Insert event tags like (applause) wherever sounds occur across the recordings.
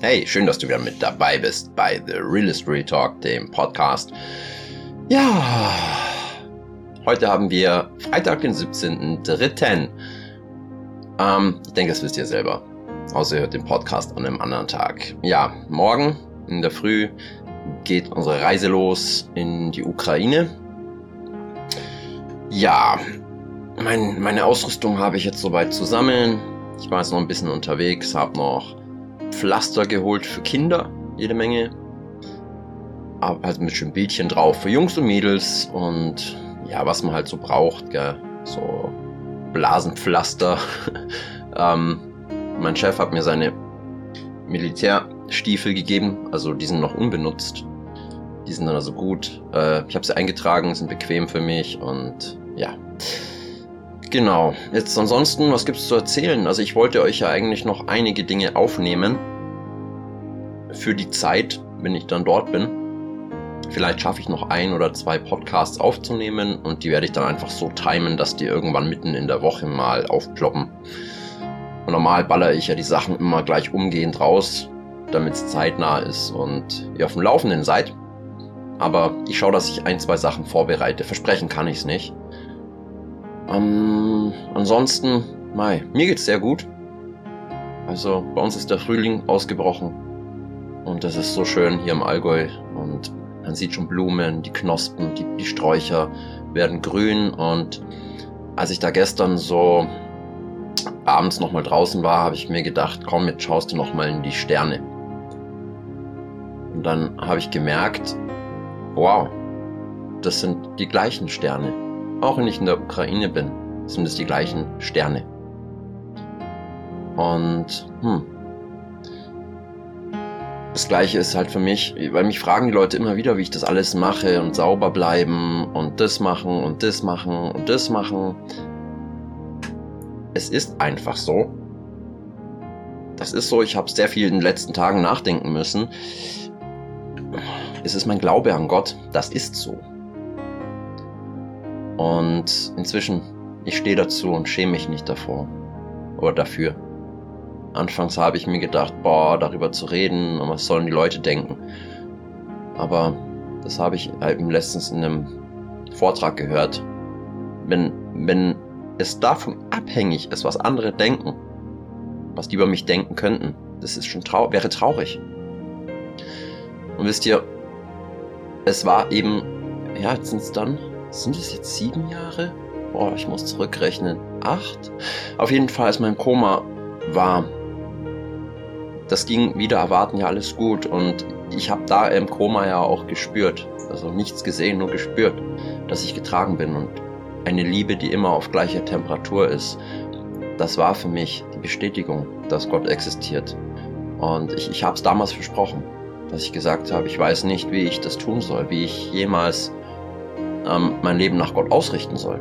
Hey, schön, dass du wieder mit dabei bist bei The Real Estate Talk, dem Podcast. Ja, heute haben wir Freitag, den 17.03. Ähm, ich denke, das wisst ihr selber. Außer ihr hört den Podcast an einem anderen Tag. Ja, morgen in der Früh geht unsere Reise los in die Ukraine. Ja, mein, meine Ausrüstung habe ich jetzt soweit zusammen. Ich war jetzt noch ein bisschen unterwegs, habe noch Pflaster geholt für Kinder, jede Menge. Aber halt mit schönen Bildchen drauf für Jungs und Mädels und ja, was man halt so braucht, gell? so Blasenpflaster. (laughs) ähm, mein Chef hat mir seine Militärstiefel gegeben, also die sind noch unbenutzt. Die sind dann also gut. Äh, ich habe sie eingetragen, sind bequem für mich und ja. Genau. Jetzt ansonsten, was gibt's zu erzählen? Also ich wollte euch ja eigentlich noch einige Dinge aufnehmen für die Zeit, wenn ich dann dort bin. Vielleicht schaffe ich noch ein oder zwei Podcasts aufzunehmen und die werde ich dann einfach so timen, dass die irgendwann mitten in der Woche mal aufploppen. Und normal baller ich ja die Sachen immer gleich umgehend raus, damit es zeitnah ist und ihr auf dem Laufenden seid. Aber ich schaue, dass ich ein, zwei Sachen vorbereite. Versprechen kann ich es nicht. Ähm, ansonsten, Mai, mir geht's sehr gut. Also bei uns ist der Frühling ausgebrochen. Und das ist so schön hier im Allgäu. Und man sieht schon Blumen, die Knospen, die, die Sträucher werden grün. Und als ich da gestern so abends nochmal draußen war, habe ich mir gedacht, komm, jetzt schaust du nochmal in die Sterne. Und dann habe ich gemerkt, wow, das sind die gleichen Sterne. Auch wenn ich in der Ukraine bin, sind es die gleichen Sterne. Und hm, das gleiche ist halt für mich, weil mich fragen die Leute immer wieder, wie ich das alles mache und sauber bleiben und das machen und das machen und das machen. Es ist einfach so. Das ist so, ich habe sehr viel in den letzten Tagen nachdenken müssen. Es ist mein Glaube an Gott, das ist so. Und inzwischen, ich stehe dazu und schäme mich nicht davor oder dafür. Anfangs habe ich mir gedacht, boah, darüber zu reden und was sollen die Leute denken. Aber das habe ich eben letztens in einem Vortrag gehört. Wenn, wenn es davon abhängig ist, was andere denken, was die über mich denken könnten, das ist schon trau wäre traurig. Und wisst ihr, es war eben, ja, jetzt sind es dann sind es jetzt sieben Jahre? Boah, ich muss zurückrechnen. Acht? Auf jeden Fall, als mein Koma war, das ging wieder erwarten ja alles gut und ich habe da im Koma ja auch gespürt, also nichts gesehen, nur gespürt, dass ich getragen bin und eine Liebe, die immer auf gleicher Temperatur ist. Das war für mich die Bestätigung, dass Gott existiert. Und ich, ich habe es damals versprochen, dass ich gesagt habe, ich weiß nicht, wie ich das tun soll, wie ich jemals ähm, mein Leben nach Gott ausrichten soll.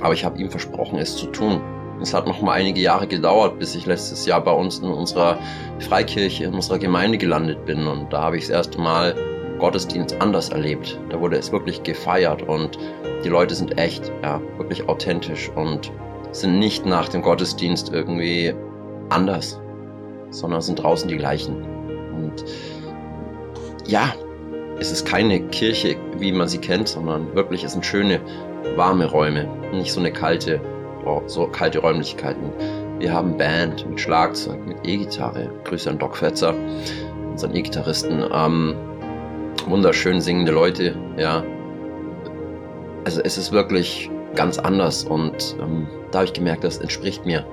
Aber ich habe ihm versprochen, es zu tun. Es hat noch mal einige Jahre gedauert, bis ich letztes Jahr bei uns in unserer Freikirche, in unserer Gemeinde gelandet bin. Und da habe ich das erste Mal Gottesdienst anders erlebt. Da wurde es wirklich gefeiert und die Leute sind echt, ja, wirklich authentisch und sind nicht nach dem Gottesdienst irgendwie anders, sondern sind draußen die gleichen. Und ja, es ist keine Kirche, wie man sie kennt, sondern wirklich, es sind schöne, warme Räume, nicht so eine kalte, oh, so kalte Räumlichkeiten. Wir haben Band mit Schlagzeug, mit E-Gitarre. Grüße an Doc Fetzer, unseren E-Gitarristen. Ähm, wunderschön singende Leute, ja. Also es ist wirklich ganz anders und ähm, da habe ich gemerkt, das entspricht mir.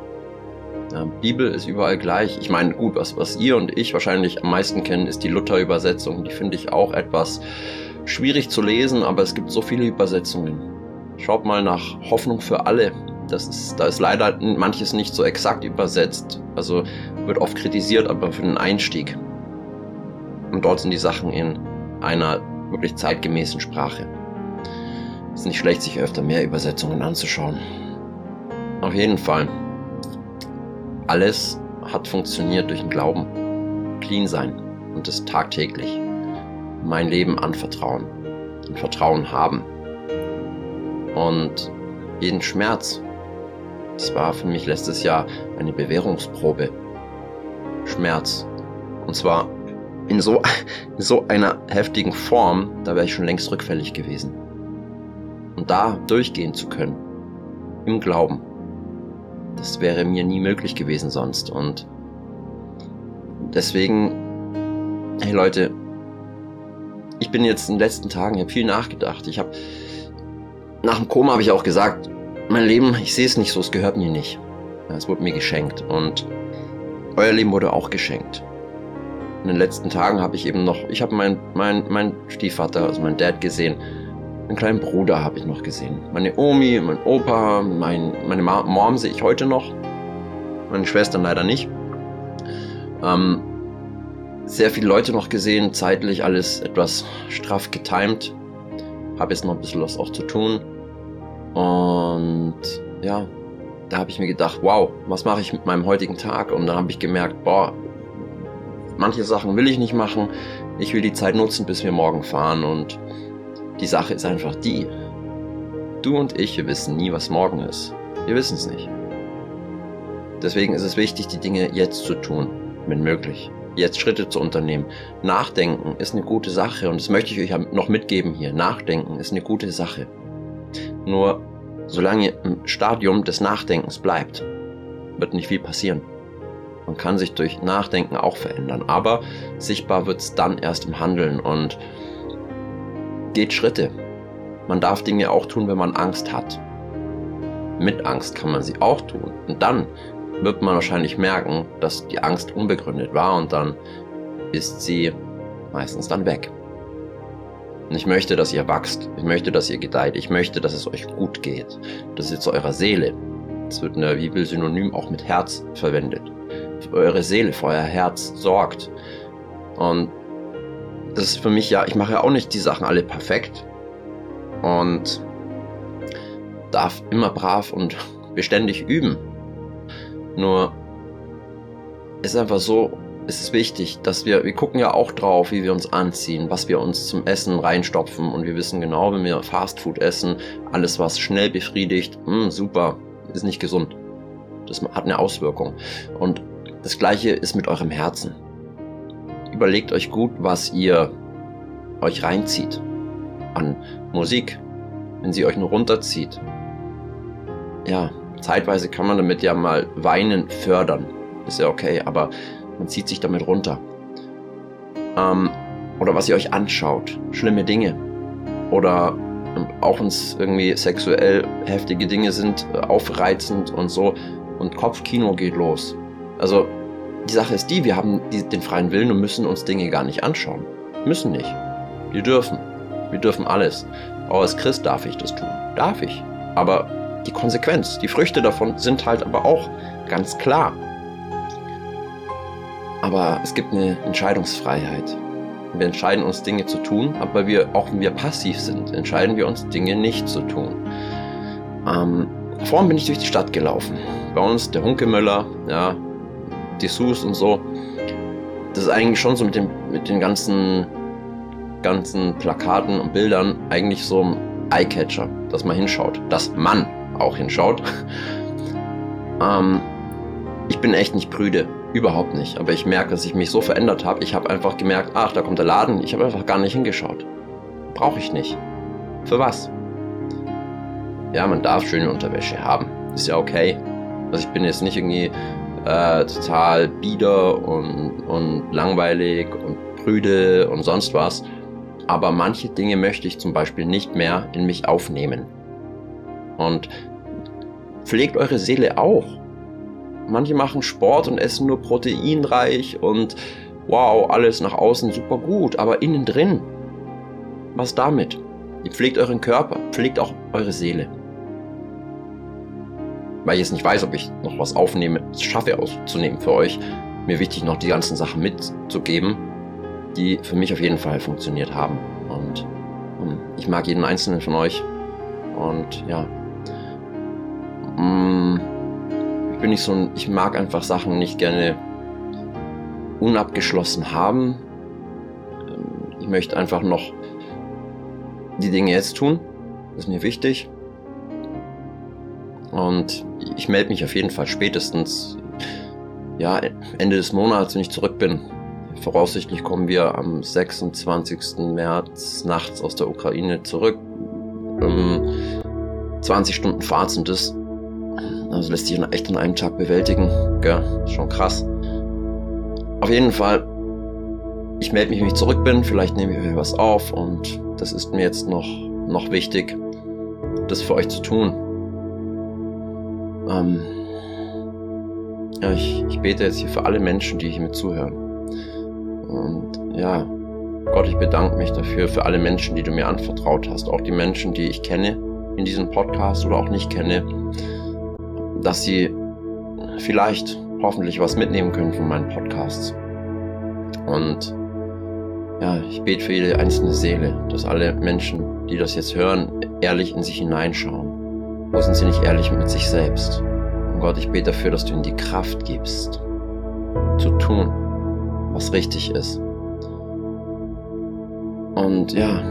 Bibel ist überall gleich. Ich meine, gut, was, was ihr und ich wahrscheinlich am meisten kennen, ist die Luther-Übersetzung. Die finde ich auch etwas schwierig zu lesen, aber es gibt so viele Übersetzungen. Schaut mal nach Hoffnung für alle. Das ist, da ist leider manches nicht so exakt übersetzt. Also wird oft kritisiert, aber für den Einstieg. Und dort sind die Sachen in einer wirklich zeitgemäßen Sprache. Es ist nicht schlecht, sich öfter mehr Übersetzungen anzuschauen. Auf jeden Fall. Alles hat funktioniert durch den Glauben. Clean sein und es tagtäglich. Mein Leben anvertrauen und Vertrauen haben. Und jeden Schmerz. Das war für mich letztes Jahr eine Bewährungsprobe. Schmerz. Und zwar in so, in so einer heftigen Form, da wäre ich schon längst rückfällig gewesen. Und da durchgehen zu können, im Glauben, das wäre mir nie möglich gewesen sonst. Und deswegen, hey Leute, ich bin jetzt in den letzten Tagen, ich habe viel nachgedacht. Ich habe nach dem Koma habe ich auch gesagt, mein Leben, ich sehe es nicht so, es gehört mir nicht. Es wurde mir geschenkt und euer Leben wurde auch geschenkt. In den letzten Tagen habe ich eben noch, ich habe meinen mein, mein Stiefvater, also meinen Dad gesehen. Einen kleinen Bruder habe ich noch gesehen. Meine Omi, mein Opa, mein, meine Mom sehe ich heute noch. Meine Schwestern leider nicht. Ähm, sehr viele Leute noch gesehen, zeitlich alles etwas straff getimt. Habe jetzt noch ein bisschen was auch zu tun. Und ja, da habe ich mir gedacht, wow, was mache ich mit meinem heutigen Tag? Und dann habe ich gemerkt, boah, manche Sachen will ich nicht machen. Ich will die Zeit nutzen, bis wir morgen fahren. Und die Sache ist einfach die. Du und ich, wir wissen nie, was morgen ist. Wir wissen es nicht. Deswegen ist es wichtig, die Dinge jetzt zu tun, wenn möglich. Jetzt Schritte zu unternehmen. Nachdenken ist eine gute Sache und das möchte ich euch noch mitgeben hier. Nachdenken ist eine gute Sache. Nur solange ihr im Stadium des Nachdenkens bleibt, wird nicht viel passieren. Man kann sich durch Nachdenken auch verändern, aber sichtbar wird es dann erst im Handeln und geht Schritte. Man darf Dinge auch tun, wenn man Angst hat. Mit Angst kann man sie auch tun. Und dann wird man wahrscheinlich merken, dass die Angst unbegründet war und dann ist sie meistens dann weg. Und ich möchte, dass ihr wachst. Ich möchte, dass ihr gedeiht. Ich möchte, dass es euch gut geht. Das ist zu eurer Seele. Es wird in der Bibel synonym auch mit Herz verwendet. Für eure Seele, für euer Herz sorgt. Und das ist für mich ja, ich mache ja auch nicht die Sachen alle perfekt. Und darf immer brav und (laughs) beständig üben. Nur ist einfach so, es ist wichtig, dass wir, wir gucken ja auch drauf, wie wir uns anziehen, was wir uns zum Essen reinstopfen und wir wissen genau, wenn wir Fastfood essen, alles was schnell befriedigt, mh, hm, super, ist nicht gesund. Das hat eine Auswirkung. Und das gleiche ist mit eurem Herzen. Überlegt euch gut, was ihr euch reinzieht an Musik, wenn sie euch nur runterzieht. Ja, zeitweise kann man damit ja mal Weinen fördern. Ist ja okay, aber man zieht sich damit runter. Ähm, oder was ihr euch anschaut. Schlimme Dinge. Oder auch es irgendwie sexuell heftige Dinge sind, äh, aufreizend und so. Und Kopfkino geht los. Also die Sache ist die, wir haben den freien Willen und müssen uns Dinge gar nicht anschauen. Müssen nicht. Wir dürfen. Wir dürfen alles. Auch als Christ darf ich das tun. Darf ich. Aber die Konsequenz, die Früchte davon sind halt aber auch ganz klar. Aber es gibt eine Entscheidungsfreiheit. Wir entscheiden uns Dinge zu tun, aber wir, auch wenn wir passiv sind, entscheiden wir uns Dinge nicht zu tun. Ähm, vorhin bin ich durch die Stadt gelaufen. Bei uns der Hunkemöller, ja, Dessous und so. Das ist eigentlich schon so mit, dem, mit den ganzen, ganzen Plakaten und Bildern eigentlich so ein Eyecatcher, dass man hinschaut. Dass man auch hinschaut. (laughs) ähm, ich bin echt nicht prüde. Überhaupt nicht. Aber ich merke, dass ich mich so verändert habe. Ich habe einfach gemerkt, ach, da kommt der Laden. Ich habe einfach gar nicht hingeschaut. Brauche ich nicht. Für was? Ja, man darf schöne Unterwäsche haben. Ist ja okay. Also ich bin jetzt nicht irgendwie äh, total bieder und, und langweilig und prüde und sonst was. Aber manche Dinge möchte ich zum Beispiel nicht mehr in mich aufnehmen. Und pflegt eure Seele auch. Manche machen Sport und essen nur proteinreich und wow, alles nach außen super gut, aber innen drin, was damit? Ihr pflegt euren Körper, pflegt auch eure Seele. Weil ich jetzt nicht weiß, ob ich noch was aufnehme, schaffe aufzunehmen für euch, mir wichtig noch die ganzen Sachen mitzugeben, die für mich auf jeden Fall funktioniert haben. Und, und ich mag jeden einzelnen von euch. Und ja. Mm, ich bin nicht so ein, ich mag einfach Sachen nicht gerne unabgeschlossen haben. Ich möchte einfach noch die Dinge jetzt tun. Das ist mir wichtig. Und ich melde mich auf jeden Fall spätestens ja, Ende des Monats, wenn ich zurück bin, Voraussichtlich kommen wir am 26. März nachts aus der Ukraine zurück. Ähm, 20 Stunden Fahrt sind es. Also lässt sich echt in einem Tag bewältigen. Gell? Schon krass. Auf jeden Fall, ich melde mich, wenn ich zurück bin. Vielleicht nehme ich euch was auf und das ist mir jetzt noch, noch wichtig, das für euch zu tun. Ähm, ja, ich, ich bete jetzt hier für alle Menschen, die hier mit zuhören. Und ja, Gott, ich bedanke mich dafür, für alle Menschen, die du mir anvertraut hast, auch die Menschen, die ich kenne in diesem Podcast oder auch nicht kenne, dass sie vielleicht hoffentlich was mitnehmen können von meinen Podcasts. Und ja, ich bete für jede einzelne Seele, dass alle Menschen, die das jetzt hören, ehrlich in sich hineinschauen. Wo sind sie nicht ehrlich mit sich selbst? Und Gott, ich bete dafür, dass du ihnen die Kraft gibst, zu tun, was richtig ist. Und ja,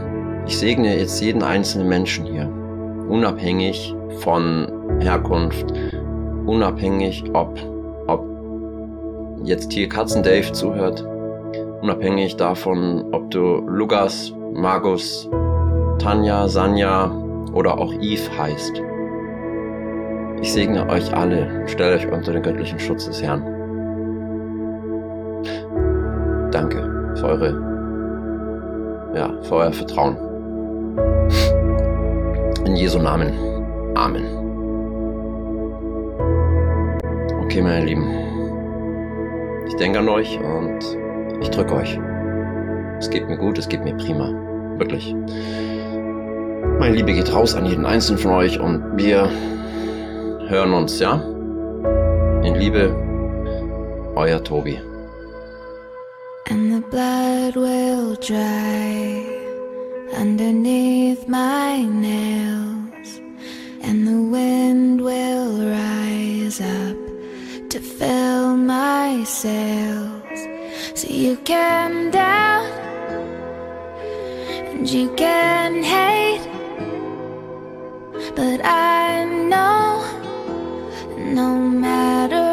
ich segne jetzt jeden einzelnen Menschen hier, unabhängig von Herkunft, unabhängig ob, ob jetzt hier Katzen Dave zuhört, unabhängig davon, ob du Lukas, Magus, Tanja, Sanja oder auch Eve heißt. Ich segne euch alle, stelle euch unter den göttlichen Schutz des Herrn. Danke für eure, ja, für euer Vertrauen. In Jesu Namen. Amen. Okay, meine Lieben. Ich denke an euch und ich drücke euch. Es geht mir gut, es geht mir prima. Wirklich. Meine Liebe geht raus an jeden einzelnen von euch und wir hören uns, ja? In Liebe, euer Tobi. And the blood will dry underneath my nails, and the wind will rise up to fill my sails. So you can doubt and you can hate, but I know no matter